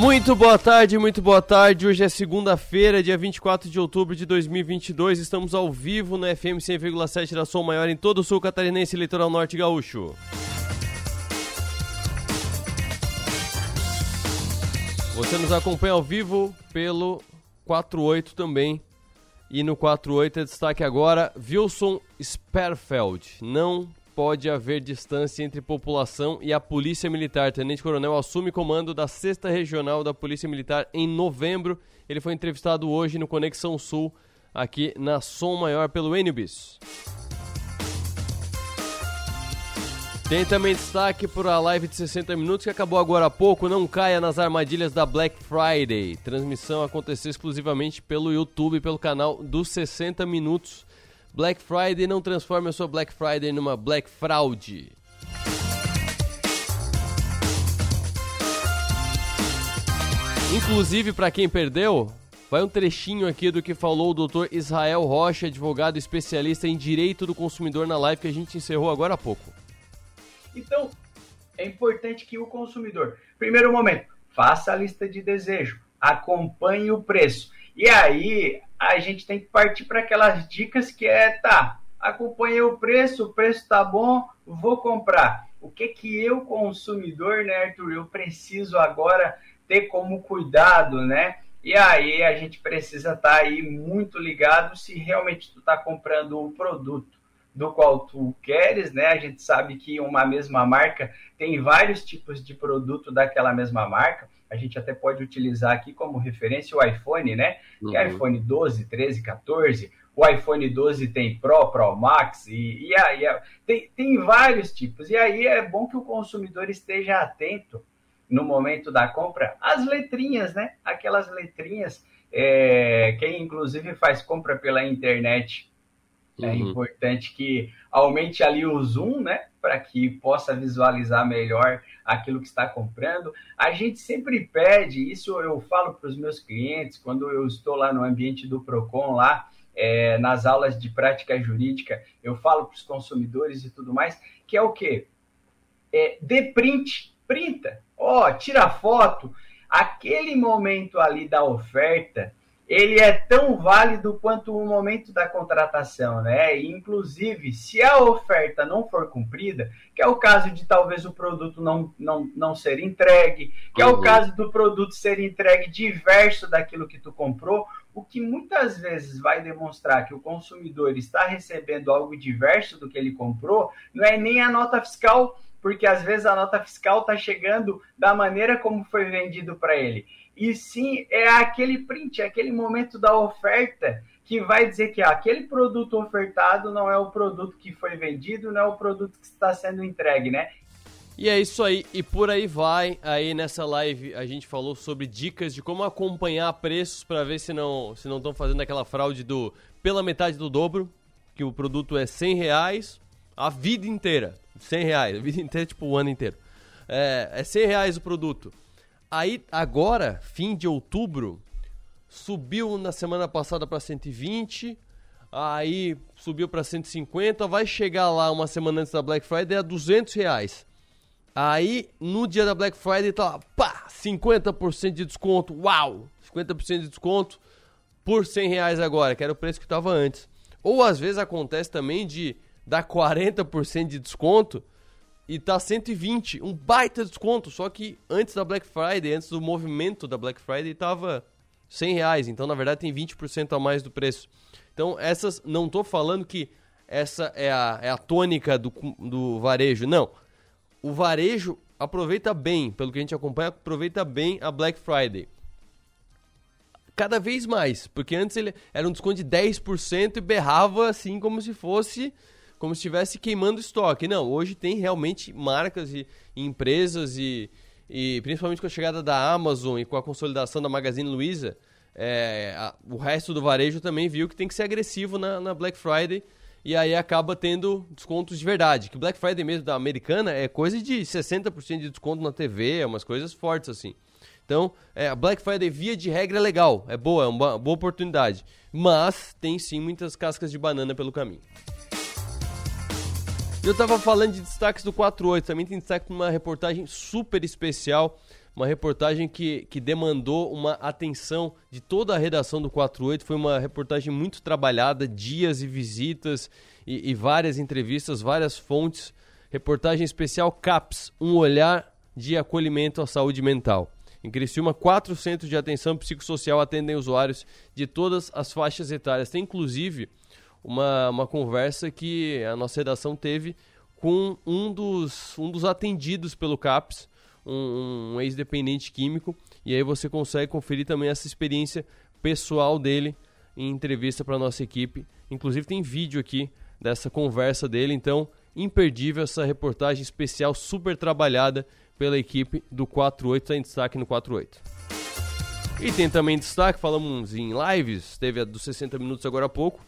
Muito boa tarde, muito boa tarde. Hoje é segunda-feira, dia 24 de outubro de 2022. Estamos ao vivo no FM 100,7 da Som Maior em todo o sul catarinense e litoral norte gaúcho. Você nos acompanha ao vivo pelo 48 também. E no 48 é destaque agora Wilson Sperfeld. Não pode haver distância entre população e a Polícia Militar. Tenente Coronel assume comando da 6 Regional da Polícia Militar em novembro. Ele foi entrevistado hoje no Conexão Sul, aqui na Som Maior pelo Enibis. Tem também destaque para a live de 60 minutos que acabou agora há pouco. Não caia nas armadilhas da Black Friday. Transmissão aconteceu exclusivamente pelo YouTube, pelo canal dos 60 minutos. Black Friday não transforme a sua Black Friday numa Black Fraude. Inclusive, para quem perdeu, vai um trechinho aqui do que falou o doutor Israel Rocha, advogado especialista em direito do consumidor na live que a gente encerrou agora há pouco. Então, é importante que o consumidor, primeiro momento, faça a lista de desejo, acompanhe o preço. E aí, a gente tem que partir para aquelas dicas que é, tá, acompanhei o preço, o preço tá bom, vou comprar. O que que eu, consumidor, né, Arthur, eu preciso agora ter como cuidado, né? E aí a gente precisa estar tá aí muito ligado se realmente tu está comprando o produto do qual tu queres, né? A gente sabe que uma mesma marca tem vários tipos de produto daquela mesma marca a gente até pode utilizar aqui como referência o iPhone, né? Uhum. Que é iPhone 12, 13, 14. O iPhone 12 tem Pro, Pro Max e, e aí tem, tem vários tipos. E aí é bom que o consumidor esteja atento no momento da compra às letrinhas, né? Aquelas letrinhas é, quem inclusive faz compra pela internet é uhum. Importante que aumente ali o zoom, né? Para que possa visualizar melhor aquilo que está comprando. A gente sempre pede, isso eu falo para os meus clientes, quando eu estou lá no ambiente do PROCON, lá é, nas aulas de prática jurídica, eu falo para os consumidores e tudo mais, que é o quê? É, dê print, printa, ó, oh, tira foto. Aquele momento ali da oferta, ele é tão válido quanto o momento da contratação, né? E, inclusive, se a oferta não for cumprida, que é o caso de talvez o produto não, não, não ser entregue, que uhum. é o uhum. caso do produto ser entregue diverso daquilo que tu comprou, o que muitas vezes vai demonstrar que o consumidor está recebendo algo diverso do que ele comprou, não é nem a nota fiscal, porque às vezes a nota fiscal está chegando da maneira como foi vendido para ele e sim é aquele print, é aquele momento da oferta que vai dizer que aquele produto ofertado não é o produto que foi vendido, não é o produto que está sendo entregue, né? E é isso aí, e por aí vai. Aí nessa live a gente falou sobre dicas de como acompanhar preços para ver se não se não estão fazendo aquela fraude do pela metade do dobro, que o produto é 100 reais a vida inteira. 100 reais, a vida inteira, tipo o ano inteiro. É, é 100 reais o produto. Aí, agora, fim de outubro, subiu na semana passada para 120, aí subiu para 150, vai chegar lá uma semana antes da Black Friday a 200 reais. Aí, no dia da Black Friday, tá lá, pá, 50% de desconto, uau, 50% de desconto por 100 reais agora, que era o preço que estava antes. Ou às vezes acontece também de dar 40% de desconto e tá 120, um baita desconto, só que antes da Black Friday, antes do movimento da Black Friday, tava 100 reais, então na verdade tem 20% a mais do preço. Então essas, não tô falando que essa é a, é a tônica do, do varejo, não. O varejo aproveita bem, pelo que a gente acompanha, aproveita bem a Black Friday. Cada vez mais, porque antes ele era um desconto de 10% e berrava assim como se fosse como se estivesse queimando estoque. Não, hoje tem realmente marcas e, e empresas e, e, principalmente com a chegada da Amazon e com a consolidação da Magazine Luiza, é, a, o resto do varejo também viu que tem que ser agressivo na, na, Black Friday e aí acaba tendo descontos de verdade. Que Black Friday mesmo da americana é coisa de 60% de desconto na TV, é umas coisas fortes assim. Então, é, a Black Friday, via de regra, é legal, é boa, é uma boa oportunidade. Mas tem sim muitas cascas de banana pelo caminho. Eu tava falando de destaques do 48, também tem destaque numa reportagem super especial uma reportagem que, que demandou uma atenção de toda a redação do 48. Foi uma reportagem muito trabalhada, dias e visitas e, e várias entrevistas, várias fontes. Reportagem especial CAPS, um olhar de acolhimento à saúde mental. Em Criciúma, quatro centros de atenção psicossocial atendem usuários de todas as faixas etárias. Tem inclusive uma, uma conversa que a nossa redação teve com um dos, um dos atendidos pelo CAPS, um, um ex-dependente químico, e aí você consegue conferir também essa experiência pessoal dele em entrevista para nossa equipe. Inclusive tem vídeo aqui dessa conversa dele, então imperdível essa reportagem especial super trabalhada pela equipe do 48, está em destaque no 48. E tem também destaque, falamos em lives, teve a dos 60 minutos agora há pouco,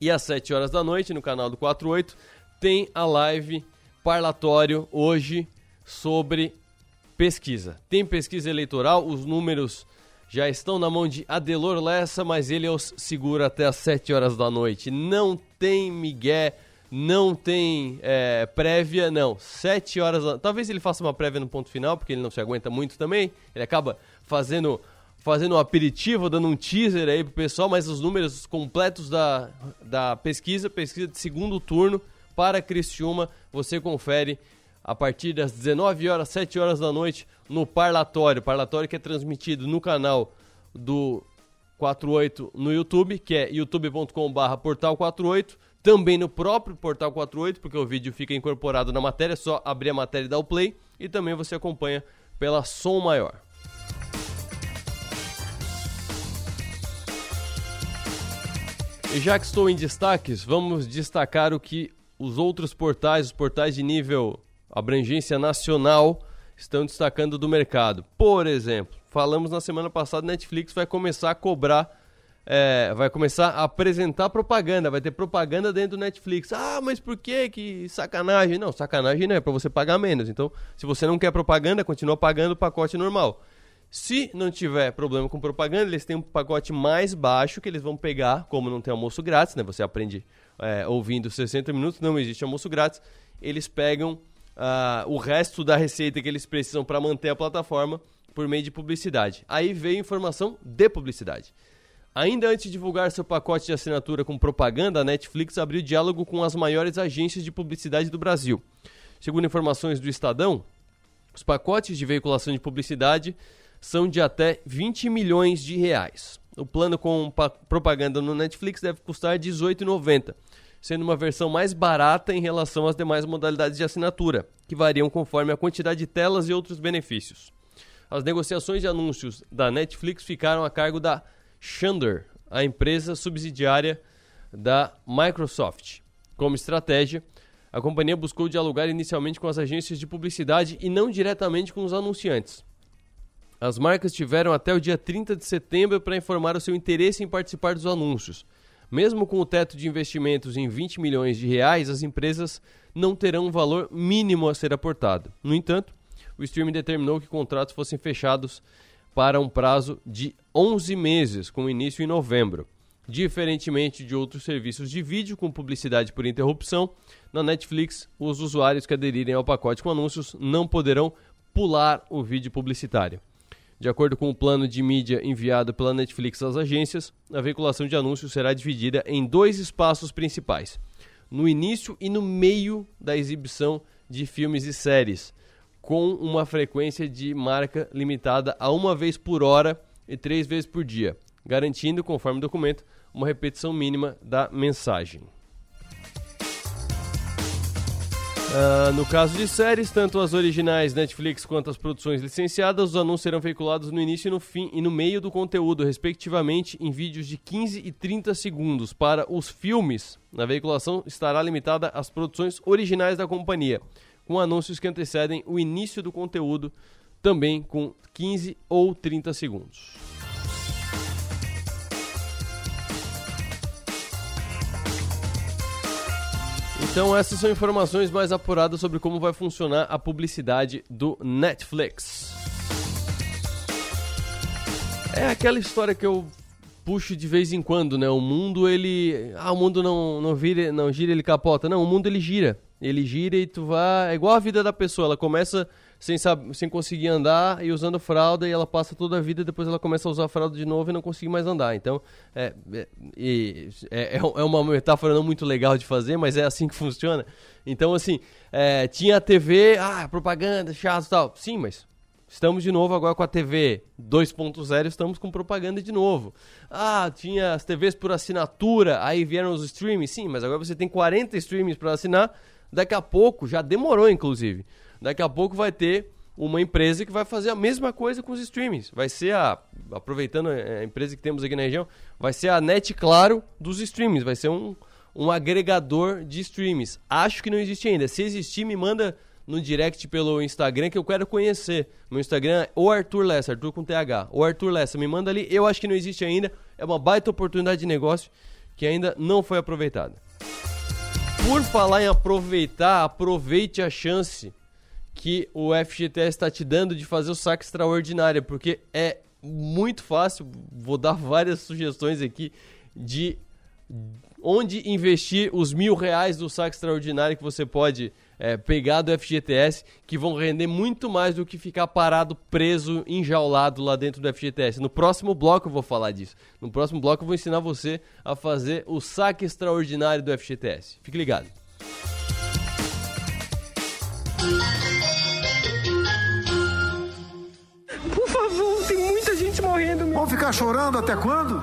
e às 7 horas da noite no canal do 48 tem a live parlatório hoje sobre pesquisa. Tem pesquisa eleitoral, os números já estão na mão de Adelor Lessa, mas ele os segura até as 7 horas da noite. Não tem migué, não tem é, prévia, não. 7 horas da... Talvez ele faça uma prévia no ponto final, porque ele não se aguenta muito também. Ele acaba fazendo fazendo um aperitivo, dando um teaser aí pro pessoal, mas os números completos da, da pesquisa, pesquisa de segundo turno para Criciúma, você confere a partir das 19 horas, 7 horas da noite, no Parlatório. Parlatório que é transmitido no canal do 48 no YouTube, que é youtube.com/barra portal 48. Também no próprio portal 48, porque o vídeo fica incorporado na matéria, é só abrir a matéria e dar o play. E também você acompanha pela Som Maior. Já que estou em destaques, vamos destacar o que os outros portais, os portais de nível abrangência nacional estão destacando do mercado. Por exemplo, falamos na semana passada, Netflix vai começar a cobrar, é, vai começar a apresentar propaganda, vai ter propaganda dentro do Netflix. Ah, mas por que que sacanagem? Não, sacanagem não é para você pagar menos. Então, se você não quer propaganda, continua pagando o pacote normal. Se não tiver problema com propaganda, eles têm um pacote mais baixo que eles vão pegar, como não tem almoço grátis, né? Você aprende é, ouvindo 60 minutos, não existe almoço grátis. Eles pegam uh, o resto da receita que eles precisam para manter a plataforma por meio de publicidade. Aí veio informação de publicidade. Ainda antes de divulgar seu pacote de assinatura com propaganda, a Netflix abriu diálogo com as maiores agências de publicidade do Brasil. Segundo informações do Estadão, os pacotes de veiculação de publicidade são de até 20 milhões de reais. O plano com propaganda no Netflix deve custar R$ 18,90 sendo uma versão mais barata em relação às demais modalidades de assinatura, que variam conforme a quantidade de telas e outros benefícios. As negociações de anúncios da Netflix ficaram a cargo da Shander, a empresa subsidiária da Microsoft. Como estratégia, a companhia buscou dialogar inicialmente com as agências de publicidade e não diretamente com os anunciantes. As marcas tiveram até o dia 30 de setembro para informar o seu interesse em participar dos anúncios. Mesmo com o teto de investimentos em 20 milhões de reais, as empresas não terão um valor mínimo a ser aportado. No entanto, o streaming determinou que contratos fossem fechados para um prazo de 11 meses, com início em novembro. Diferentemente de outros serviços de vídeo com publicidade por interrupção, na Netflix, os usuários que aderirem ao pacote com anúncios não poderão pular o vídeo publicitário. De acordo com o plano de mídia enviado pela Netflix às agências, a veiculação de anúncios será dividida em dois espaços principais: no início e no meio da exibição de filmes e séries, com uma frequência de marca limitada a uma vez por hora e três vezes por dia, garantindo, conforme o documento, uma repetição mínima da mensagem. Uh, no caso de séries, tanto as originais Netflix quanto as produções licenciadas, os anúncios serão veiculados no início e no fim e no meio do conteúdo, respectivamente, em vídeos de 15 e 30 segundos. Para os filmes, a veiculação estará limitada às produções originais da companhia, com anúncios que antecedem o início do conteúdo, também com 15 ou 30 segundos. Então essas são informações mais apuradas sobre como vai funcionar a publicidade do Netflix. É aquela história que eu puxo de vez em quando, né? O mundo ele, ah, o mundo não não vira, não gira, ele capota. Não, o mundo ele gira. Ele gira e tu vai, é igual a vida da pessoa, ela começa sem, sem conseguir andar e usando fralda e ela passa toda a vida, depois ela começa a usar fralda de novo e não consegue mais andar. Então, é, é, é, é uma metáfora não muito legal de fazer, mas é assim que funciona. Então, assim, é, tinha a TV, ah, propaganda, chato e tal. Sim, mas Estamos de novo agora com a TV 2.0, estamos com propaganda de novo. Ah, tinha as TVs por assinatura, aí vieram os streams. Sim, mas agora você tem 40 streams para assinar. Daqui a pouco, já demorou inclusive. Daqui a pouco vai ter uma empresa que vai fazer a mesma coisa com os streamings. Vai ser a, aproveitando a empresa que temos aqui na região, vai ser a Net Claro dos streamings. Vai ser um, um agregador de streams. Acho que não existe ainda. Se existir, me manda no direct pelo Instagram que eu quero conhecer. Meu Instagram é o Arthur Lessa, Arthur com TH. O Arthur Lessa, me manda ali. Eu acho que não existe ainda. É uma baita oportunidade de negócio que ainda não foi aproveitada. Por falar em aproveitar, aproveite a chance que o FGTS está te dando de fazer o saque extraordinário, porque é muito fácil. Vou dar várias sugestões aqui de onde investir os mil reais do saque extraordinário que você pode é, pegar do FGTS que vão render muito mais do que ficar parado, preso, enjaulado lá dentro do FGTS. No próximo bloco eu vou falar disso. No próximo bloco eu vou ensinar você a fazer o saque extraordinário do FGTS. Fique ligado. Por Vão ficar chorando até quando?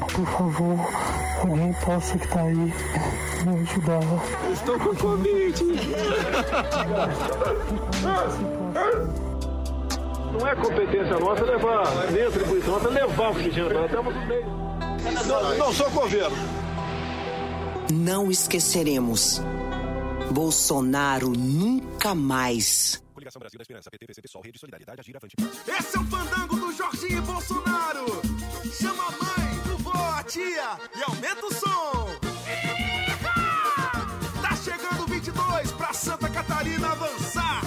Por favor, alguém possa que tá aí me ajudar. Estou com Covid. Não é competência nossa levar, nem atribuição nossa levar o oxigênio. Nós estamos no meio. Não, não sou governo. Não esqueceremos. Bolsonaro nunca mais. Coligação Brasil da Esperança, PT, Sol, Rede Solidariedade, Agir Avante. Esse é o fandango do Jorginho Bolsonaro. Chama a mãe, o vó, a tia e aumenta o som. Tá chegando 22 pra Santa Catarina avançar.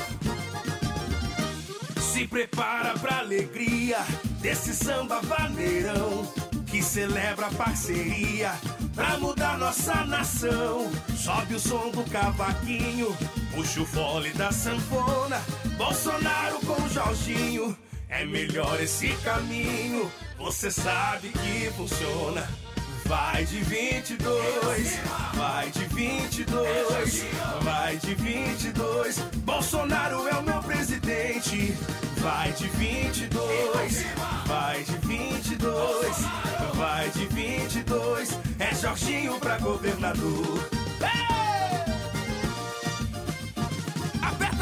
Se prepara pra alegria desse samba vaneirão que celebra a parceria pra mudar nossa nação. Sobe o som do cavaquinho, puxa o fole da sanfona. Bolsonaro com Jorginho, é melhor esse caminho. Você sabe que funciona. Vai de 22, vai de 22, vai de 22. Bolsonaro é o meu presidente. Vai de 22, vai de 22, vai de 22. É Jorginho pra governador. Hey!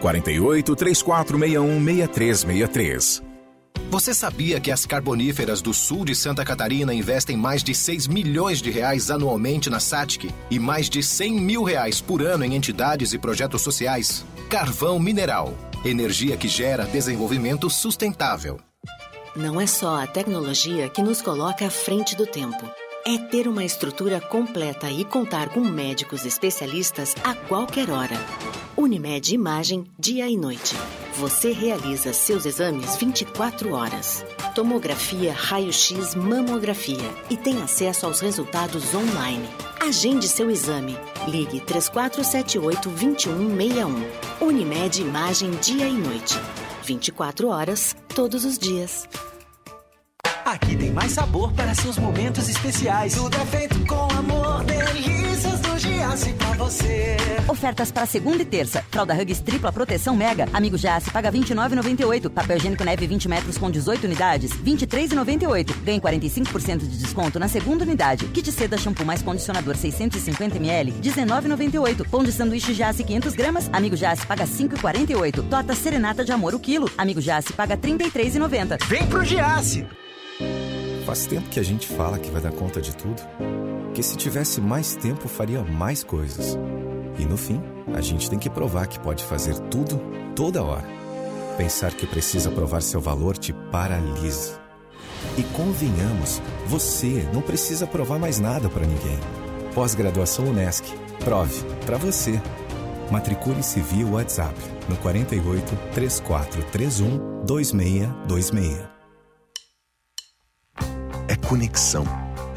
48 3461 6363. Você sabia que as carboníferas do sul de Santa Catarina investem mais de 6 milhões de reais anualmente na SATIC e mais de 100 mil reais por ano em entidades e projetos sociais? Carvão Mineral. Energia que gera desenvolvimento sustentável. Não é só a tecnologia que nos coloca à frente do tempo. É ter uma estrutura completa e contar com médicos especialistas a qualquer hora. Unimed Imagem, dia e noite. Você realiza seus exames 24 horas. Tomografia, raio-x, mamografia e tem acesso aos resultados online. Agende seu exame. Ligue 3478-2161. Unimed Imagem, dia e noite. 24 horas, todos os dias. Aqui tem mais sabor para seus momentos especiais. Tudo é feito com amor, delícias Giasse pra você. Ofertas para segunda e terça. Fralda Hugs tripla proteção mega. Amigo Giasse paga 29,98. Papel higiênico neve 20 metros com 18 unidades, 23,98. Ganhe 45% de desconto na segunda unidade. Kit seda shampoo mais condicionador 650 ml, 19,98. Pão de sanduíche Giasse 500 gramas. Amigo Giasse paga 5,48. Tota serenata de amor o quilo. Amigo Giasse paga 33,90. Vem pro Giasse! Faz tempo que a gente fala que vai dar conta de tudo. Que se tivesse mais tempo, faria mais coisas. E no fim, a gente tem que provar que pode fazer tudo, toda hora. Pensar que precisa provar seu valor te paralisa. E convenhamos, você não precisa provar mais nada para ninguém. Pós-graduação Unesc. Prove para você. Matricule-se via WhatsApp no 48 3431 2626. É conexão.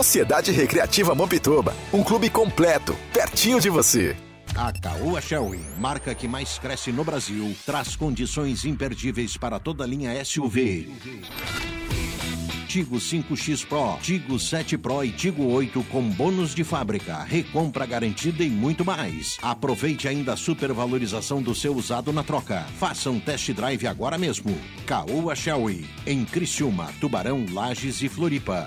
Sociedade Recreativa Mampituba, um clube completo, pertinho de você. A Caoa Shelby, marca que mais cresce no Brasil, traz condições imperdíveis para toda a linha SUV. Tigo 5X Pro, Tigo 7 Pro e Tigo 8 com bônus de fábrica, recompra garantida e muito mais. Aproveite ainda a supervalorização do seu usado na troca. Faça um test drive agora mesmo. Caoa Shelby, em Criciúma, Tubarão, Lages e Floripa.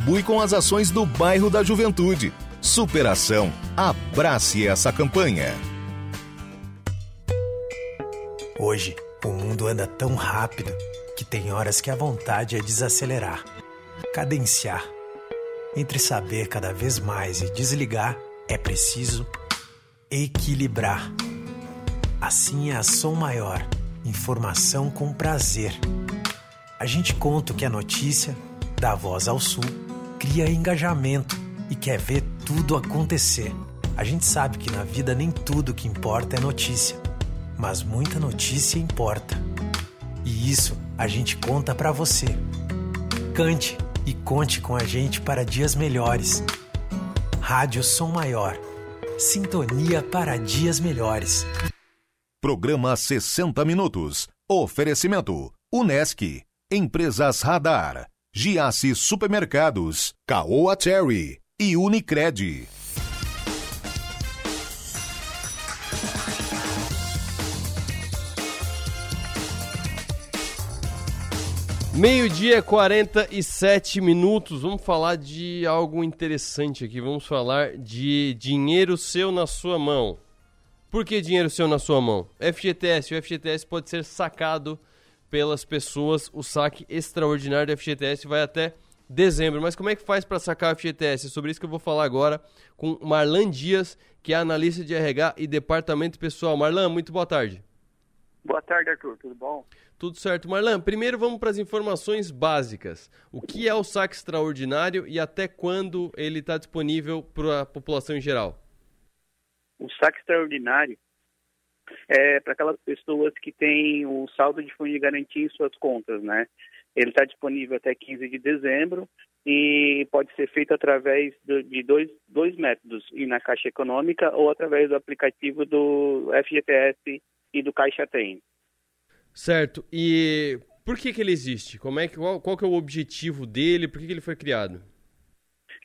contribui com as ações do bairro da Juventude. Superação. Abrace essa campanha. Hoje, o mundo anda tão rápido que tem horas que a vontade é desacelerar, cadenciar. Entre saber cada vez mais e desligar, é preciso equilibrar. Assim é a Som Maior, informação com prazer. A gente conta o que é notícia, dá voz ao sul cria engajamento e quer ver tudo acontecer. A gente sabe que na vida nem tudo que importa é notícia, mas muita notícia importa. E isso a gente conta para você. Cante e conte com a gente para dias melhores. Rádio Som Maior. Sintonia para dias melhores. Programa 60 Minutos. Oferecimento: Unesc. Empresas Radar. Giasse Supermercados, Caoa Cherry e Unicred. Meio-dia, 47 minutos. Vamos falar de algo interessante aqui. Vamos falar de dinheiro seu na sua mão. Por que dinheiro seu na sua mão? FGTS. O FGTS pode ser sacado pelas pessoas. O saque extraordinário do FGTS vai até dezembro. Mas como é que faz para sacar o FGTS? É sobre isso que eu vou falar agora com Marlan Dias, que é analista de RH e departamento pessoal. Marlan, muito boa tarde. Boa tarde, Arthur. Tudo bom? Tudo certo. Marlan, primeiro vamos para as informações básicas. O que é o saque extraordinário e até quando ele está disponível para a população em geral? O saque extraordinário é, para aquelas pessoas que têm o saldo de fundo de garantia em suas contas, né? Ele está disponível até 15 de dezembro e pode ser feito através de dois, dois métodos, ir na Caixa Econômica ou através do aplicativo do FGTS e do Caixa Tem. Certo. E por que, que ele existe? Como é que, qual, qual que é o objetivo dele? Por que, que ele foi criado?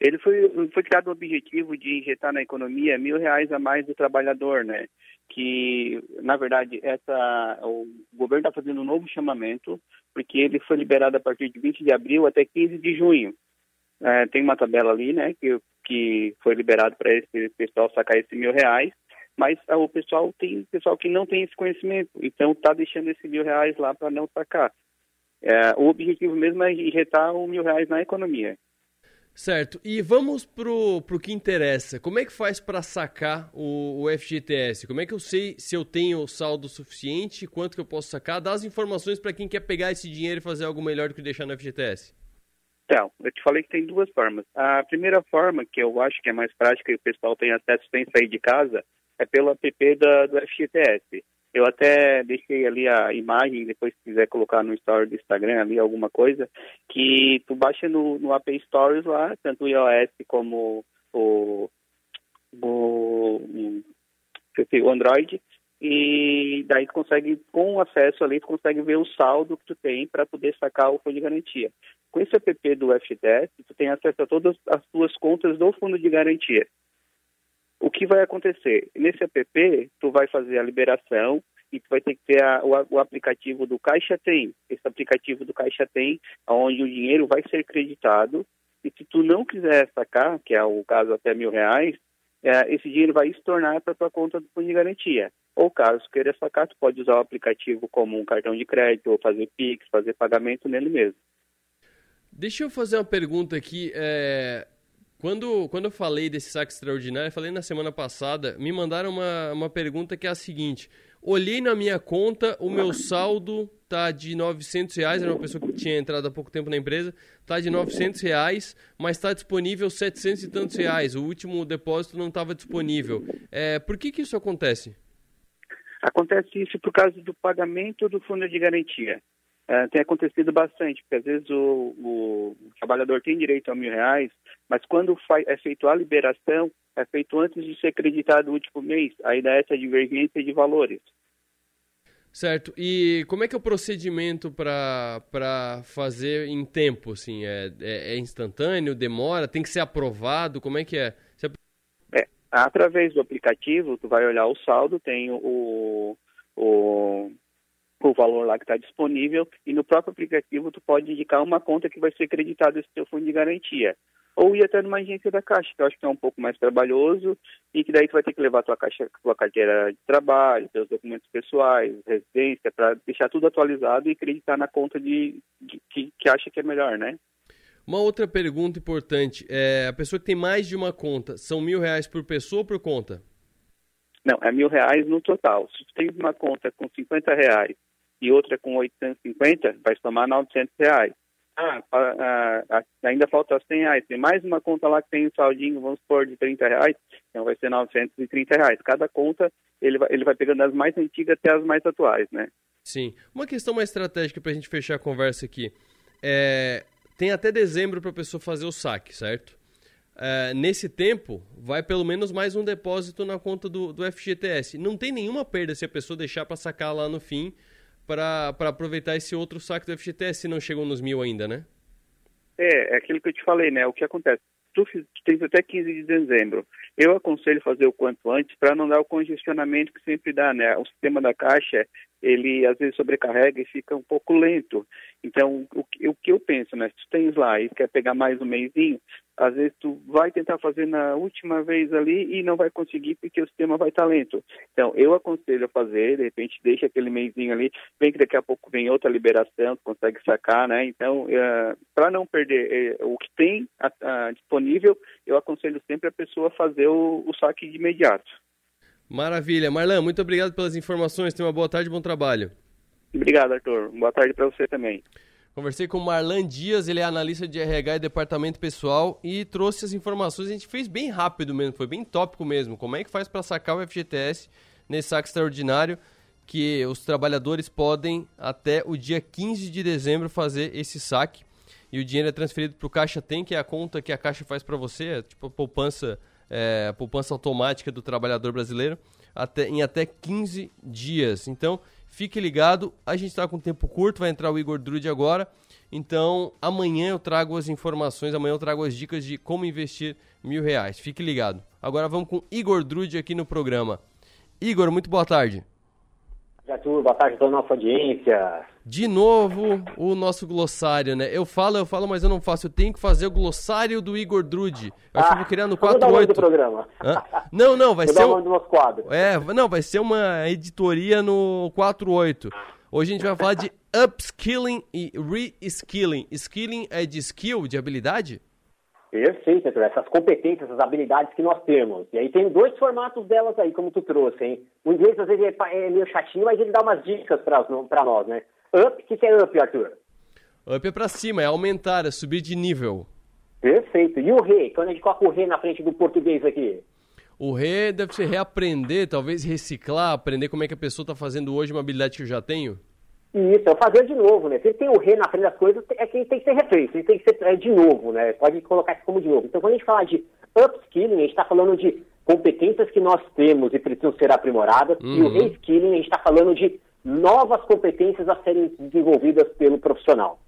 Ele foi, foi criado o objetivo de injetar na economia mil reais a mais do trabalhador, né? Que, na verdade, essa, o governo está fazendo um novo chamamento, porque ele foi liberado a partir de 20 de abril até 15 de junho. É, tem uma tabela ali, né, que, que foi liberado para esse pessoal sacar esses mil reais, mas ah, o pessoal tem pessoal que não tem esse conhecimento, então está deixando esses mil reais lá para não sacar. É, o objetivo mesmo é injetar o mil reais na economia. Certo. E vamos pro, pro que interessa. Como é que faz para sacar o, o, FGTS? Como é que eu sei se eu tenho saldo suficiente, quanto que eu posso sacar? Dá as informações para quem quer pegar esse dinheiro e fazer algo melhor do que deixar no FGTS. Então, eu te falei que tem duas formas. A primeira forma, que eu acho que é mais prática e o pessoal tem acesso sem sair de casa, é pelo app da, do FGTS. Eu até deixei ali a imagem, depois se quiser colocar no story do Instagram ali alguma coisa, que tu baixa no, no Stories lá, tanto o iOS como o, o, o Android, e daí tu consegue, com acesso ali, tu consegue ver o saldo que tu tem para poder sacar o fundo de garantia. Com esse app do FTS, tu tem acesso a todas as tuas contas do fundo de garantia. O que vai acontecer? Nesse app, tu vai fazer a liberação e tu vai ter que ter a, o, o, aplicativo do Caixa Tem. Esse aplicativo do Caixa Tem, onde o dinheiro vai ser creditado e se tu não quiser sacar, que é o caso até mil reais, é, esse dinheiro vai estornar para tua conta do fundo de garantia. Ou caso queira sacar, tu pode usar o aplicativo como um cartão de crédito ou fazer Pix, fazer pagamento nele mesmo. Deixa eu fazer uma pergunta aqui. É... Quando, quando eu falei desse saque extraordinário, falei na semana passada, me mandaram uma, uma pergunta que é a seguinte. Olhei na minha conta, o meu saldo tá de 900 reais, era uma pessoa que tinha entrado há pouco tempo na empresa, tá de 900 reais, mas está disponível 700 e tantos reais. O último depósito não estava disponível. É, por que que isso acontece? Acontece isso por causa do pagamento do fundo de garantia. É, tem acontecido bastante, porque às vezes o, o, trabalhador tem direito a mil reais, mas quando é feito a liberação, é feito antes de ser acreditado o último mês, aí dá essa divergência de valores. Certo. E como é que é o procedimento para fazer em tempo? Assim, é, é, é, instantâneo, demora, tem que ser aprovado? Como é que é? Você... é? Através do aplicativo, tu vai olhar o saldo, tem o, o o valor lá que está disponível e no próprio aplicativo tu pode indicar uma conta que vai ser creditada esse teu fundo de garantia. Ou ir até numa agência da Caixa, que eu acho que é um pouco mais trabalhoso e que daí tu vai ter que levar tua, caixa, tua carteira de trabalho, teus documentos pessoais, residência, para deixar tudo atualizado e acreditar na conta de, de que, que acha que é melhor, né? Uma outra pergunta importante, é, a pessoa que tem mais de uma conta, são mil reais por pessoa ou por conta? Não, é mil reais no total. Se tu tem uma conta com 50 reais e outra com 850, vai somar 900 reais. Ah, ah, ainda falta 100 reais. Tem mais uma conta lá que tem um saldinho, vamos supor, de 30 reais, então vai ser 930 reais. Cada conta, ele vai, ele vai pegando as mais antigas até as mais atuais, né? Sim. Uma questão mais estratégica para a gente fechar a conversa aqui. É, tem até dezembro para a pessoa fazer o saque, certo? É, nesse tempo, vai pelo menos mais um depósito na conta do, do FGTS. Não tem nenhuma perda se a pessoa deixar para sacar lá no fim para aproveitar esse outro saque do FGTS se não chegou nos mil ainda, né? É, é aquilo que eu te falei, né? O que acontece? Tu, tu tens até 15 de dezembro. Eu aconselho fazer o quanto antes para não dar o congestionamento que sempre dá, né? O sistema da caixa, ele às vezes sobrecarrega e fica um pouco lento. Então, o, o que eu penso, né? Se tu tens lá e quer pegar mais um mêsinho, às vezes tu vai tentar fazer na última vez ali e não vai conseguir porque o sistema vai estar lento. Então, eu aconselho a fazer, de repente deixa aquele mêsinho ali, vem que daqui a pouco vem outra liberação, tu consegue sacar, né? Então, é, para não perder é, o que tem disponível, eu aconselho sempre a pessoa fazer o, o saque de imediato. Maravilha. Marlan, muito obrigado pelas informações. Tenha uma boa tarde e bom trabalho. Obrigado, Arthur. Boa tarde para você também. Conversei com o Marlan Dias, ele é analista de RH e departamento pessoal e trouxe as informações. A gente fez bem rápido mesmo, foi bem tópico mesmo. Como é que faz para sacar o FGTS nesse saque extraordinário que os trabalhadores podem até o dia 15 de dezembro fazer esse saque e o dinheiro é transferido para o Caixa Tem, que é a conta que a Caixa faz para você, é tipo a poupança, é, poupança automática do trabalhador brasileiro. até, em até 15 dias. Então, fique ligado. A gente está com tempo curto, vai entrar o Igor Drude agora. Então, amanhã eu trago as informações, amanhã eu trago as dicas de como investir mil reais. Fique ligado. Agora vamos com Igor Drude aqui no programa. Igor, muito boa tarde. Boa tarde a toda a nossa audiência. De novo, o nosso glossário, né? Eu falo, eu falo, mas eu não faço. Eu tenho que fazer o glossário do Igor Drude. Eu acho que vou criar no 48. do programa. Hã? Não, não, vai Vou ser. um- do nosso quadro. É, não, vai ser uma editoria no 48. Hoje a gente vai falar de upskilling e reskilling. Skilling é de skill, de habilidade? Perfeito. Essas competências, essas habilidades que nós temos. E aí tem dois formatos delas aí, como tu trouxe, hein? O inglês às vezes é meio chatinho, mas ele dá umas dicas pra nós, né? Up, o que, que é up, Arthur? Up é pra cima, é aumentar, é subir de nível. Perfeito. E o re? Quando a gente coloca o re na frente do português aqui? O re deve ser reaprender, talvez reciclar, aprender como é que a pessoa está fazendo hoje uma habilidade que eu já tenho. Isso, é fazer de novo, né? Se tem o re na frente das coisas, é que tem que ser refeito, ele tem que ser é, de novo, né? Pode colocar isso como de novo. Então, quando a gente fala de upskilling, a gente está falando de competências que nós temos e precisam ser aprimoradas, e o Uhum. reskilling, a gente está falando de novas competências a serem desenvolvidas pelo profissional.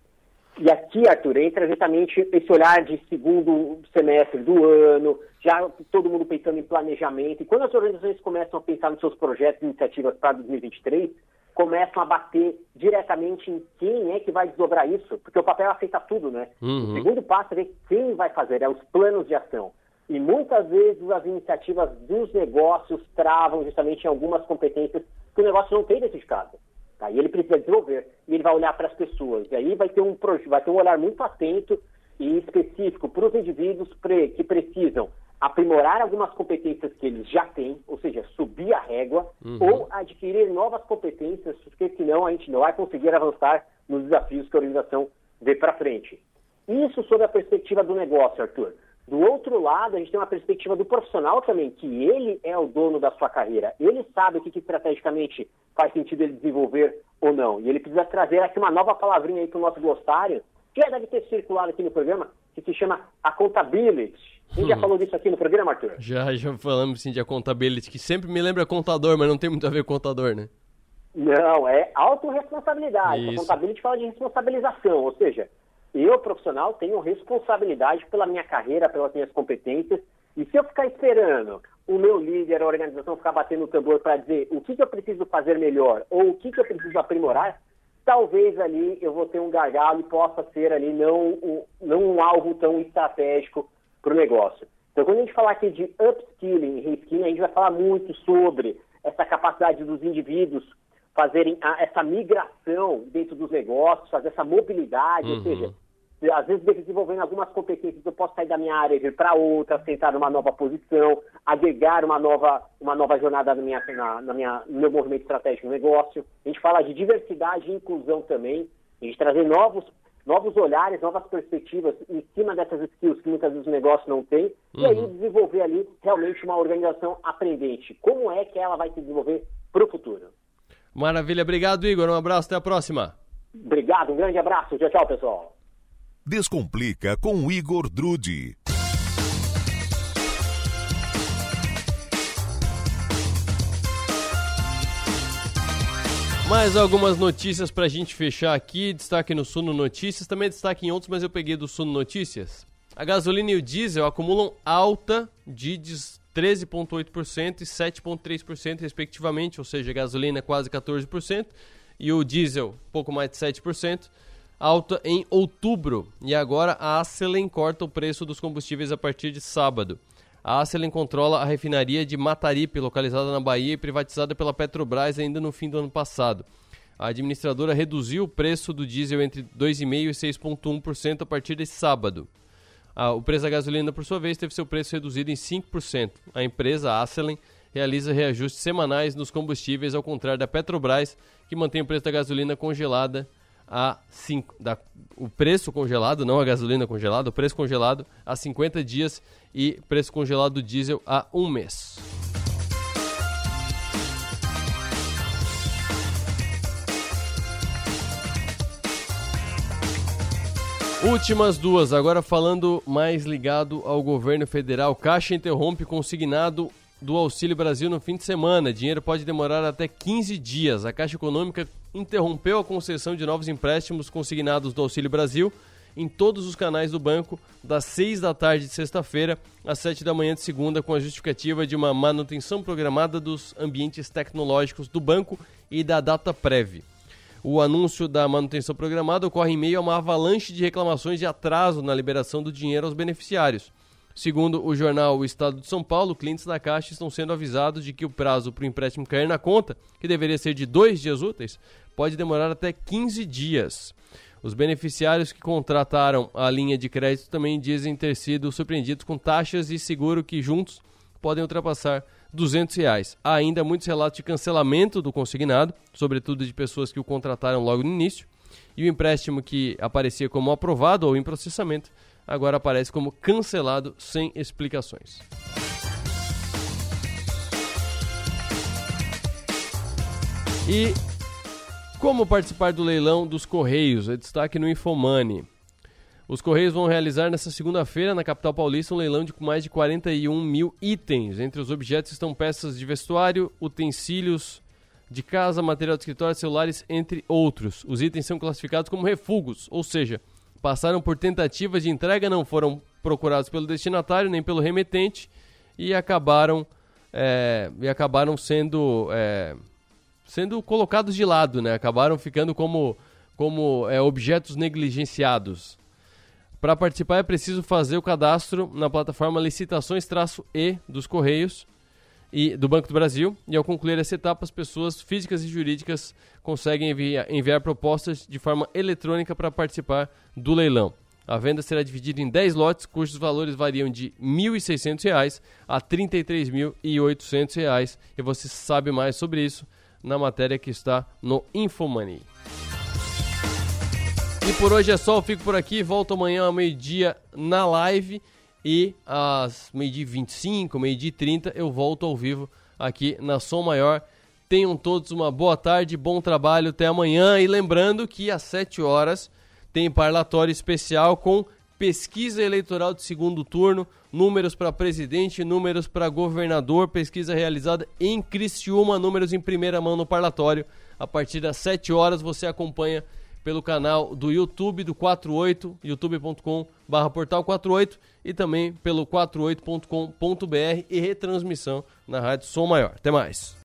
E aqui, Arthur, entra justamente esse olhar de segundo semestre do ano, já todo mundo pensando em planejamento. E quando as organizações começam a pensar nos seus projetos e iniciativas para 2023, começam a bater diretamente em quem é que vai desdobrar isso, porque o papel aceita tudo, né? Uhum. O segundo passo é ver quem vai fazer, é os planos de ação. E muitas vezes as iniciativas dos negócios travam justamente em algumas competências que o negócio não tem dentro de casa. Tá? E ele precisa desenvolver. E ele vai olhar para as pessoas. E aí vai ter um, vai ter um olhar muito atento e específico para os indivíduos pre- que precisam aprimorar algumas competências que eles já têm, ou seja, subir a régua, Uhum. ou adquirir novas competências, porque senão a gente não vai conseguir avançar nos desafios que a organização vê para frente. Isso sob a perspectiva do negócio, Arthur. Do outro lado, a gente tem uma perspectiva do profissional também, que ele é o dono da sua carreira. Ele sabe o que, que estrategicamente faz sentido ele desenvolver ou não. E ele precisa trazer aqui uma nova palavrinha aí para o nosso glossário, que já deve ter circulado aqui no programa, que se chama accountability. A gente já Hum. falou disso aqui no programa, Arthur? Já, já falamos sim de accountability, que sempre me lembra contador, mas não tem muito a ver com contador, né? Não, é autorresponsabilidade. Isso. A contabilidade fala de responsabilização, ou seja, eu, profissional, tenho responsabilidade pela minha carreira, pelas minhas competências, e se eu ficar esperando o meu líder, a organização, ficar batendo o tambor para dizer o que, que eu preciso fazer melhor ou o que, que eu preciso aprimorar, talvez ali eu vou ter um gargalo e possa ser ali não, um- não um alvo tão estratégico para o negócio. Então, quando a gente falar aqui de upskilling e reskilling, a gente vai falar muito sobre essa capacidade dos indivíduos fazerem a- essa migração dentro dos negócios, fazer essa mobilidade, ou Uhum. seja, às vezes desenvolvendo algumas competências, eu posso sair da minha área e vir para outra, sentar numa nova posição, agregar uma nova, uma nova jornada na minha, na, na minha, no meu movimento estratégico no negócio. A gente fala de diversidade e inclusão também, a gente trazer novos, novos olhares, novas perspectivas em cima dessas skills que muitas vezes o negócio não tem, e aí Uhum. desenvolver ali realmente uma organização aprendente. Como é que ela vai se desenvolver para o futuro? Maravilha, obrigado Igor, um abraço, até a próxima. Obrigado, um grande abraço. Tchau, tchau, pessoal. Descomplica com Igor Drude. Mais algumas notícias pra gente fechar aqui. Destaque no Suno Notícias, também destaque em outros, mas eu peguei do Suno Notícias. A gasolina e o diesel acumulam alta de des- 13,8% e 7,3%, respectivamente, ou seja, a gasolina quase 14% e o diesel pouco mais de 7%. Alta em outubro e agora a Acelen corta o preço dos combustíveis a partir de sábado. A Acelen controla a refinaria de Mataripe, localizada na Bahia e privatizada pela Petrobras ainda no fim do ano passado. A administradora reduziu o preço do diesel entre 2,5% e 6,1% a partir desse sábado. O preço da gasolina, por sua vez, teve seu preço reduzido em 5%. A empresa a Acelen realiza reajustes semanais nos combustíveis, ao contrário da Petrobras, que mantém o preço da gasolina congelada a 5, da, o preço congelado, não a gasolina congelada, o preço congelado a 50 dias e preço congelado do diesel a um mês. Últimas duas, agora falando mais ligado ao governo federal. Caixa interrompe consignado do Auxílio Brasil no fim de semana. Dinheiro pode demorar até 15 dias. A Caixa Econômica interrompeu a concessão de novos empréstimos consignados do Auxílio Brasil em todos os canais do banco, das 6 da tarde de sexta-feira às 7 da manhã de segunda, com a justificativa de uma manutenção programada dos ambientes tecnológicos do banco e da data prévia. O anúncio da manutenção programada ocorre em meio a uma avalanche de reclamações de atraso na liberação do dinheiro aos beneficiários. Segundo o jornal O Estado de São Paulo, clientes da Caixa estão sendo avisados de que o prazo para o empréstimo cair na conta, que deveria ser de dois dias úteis, pode demorar até 15 dias. Os beneficiários que contrataram a linha de crédito também dizem ter sido surpreendidos com taxas de seguro que juntos podem ultrapassar 200 reais. Há ainda muitos relatos de cancelamento do consignado, sobretudo de pessoas que o contrataram logo no início, e o empréstimo que aparecia como aprovado ou em processamento agora aparece como cancelado sem explicações. E como participar do leilão dos Correios? É destaque no Infomani. Os Correios vão realizar nesta segunda-feira, na capital paulista, um leilão de mais de 41 mil itens. Entre os objetos estão peças de vestuário, utensílios de casa, material de escritório, celulares, entre outros. Os itens são classificados como refugos, ou seja, passaram por tentativas de entrega, não foram procurados pelo destinatário nem pelo remetente e acabaram, é, e acabaram sendo, é, sendo colocados de lado, né? acabaram ficando como, como é, objetos negligenciados. Para participar é preciso fazer o cadastro na plataforma Licitações-E dos Correios e do Banco do Brasil. E ao concluir essa etapa, as pessoas físicas e jurídicas conseguem enviar, enviar propostas de forma eletrônica para participar do leilão. A venda será dividida em 10 lotes, cujos valores variam de R$ 1.600 a R$ 33.800. E você sabe mais sobre isso na matéria que está no Infomani. E por hoje é só, eu fico por aqui, volto amanhã ao meio-dia na live e às meio-dia 25, meio-dia 30 eu volto ao vivo aqui na Som Maior. Tenham todos uma boa tarde, bom trabalho, até amanhã. E lembrando que às 7 horas tem parlatório especial com pesquisa eleitoral de segundo turno, números para presidente, números para governador, pesquisa realizada em Criciúma, números em primeira mão no parlatório. A partir das 7 horas você acompanha pelo canal do YouTube do 48, youtube.com/barra portal 48 e também pelo 48.com.br e retransmissão na Rádio Som Maior. Até mais.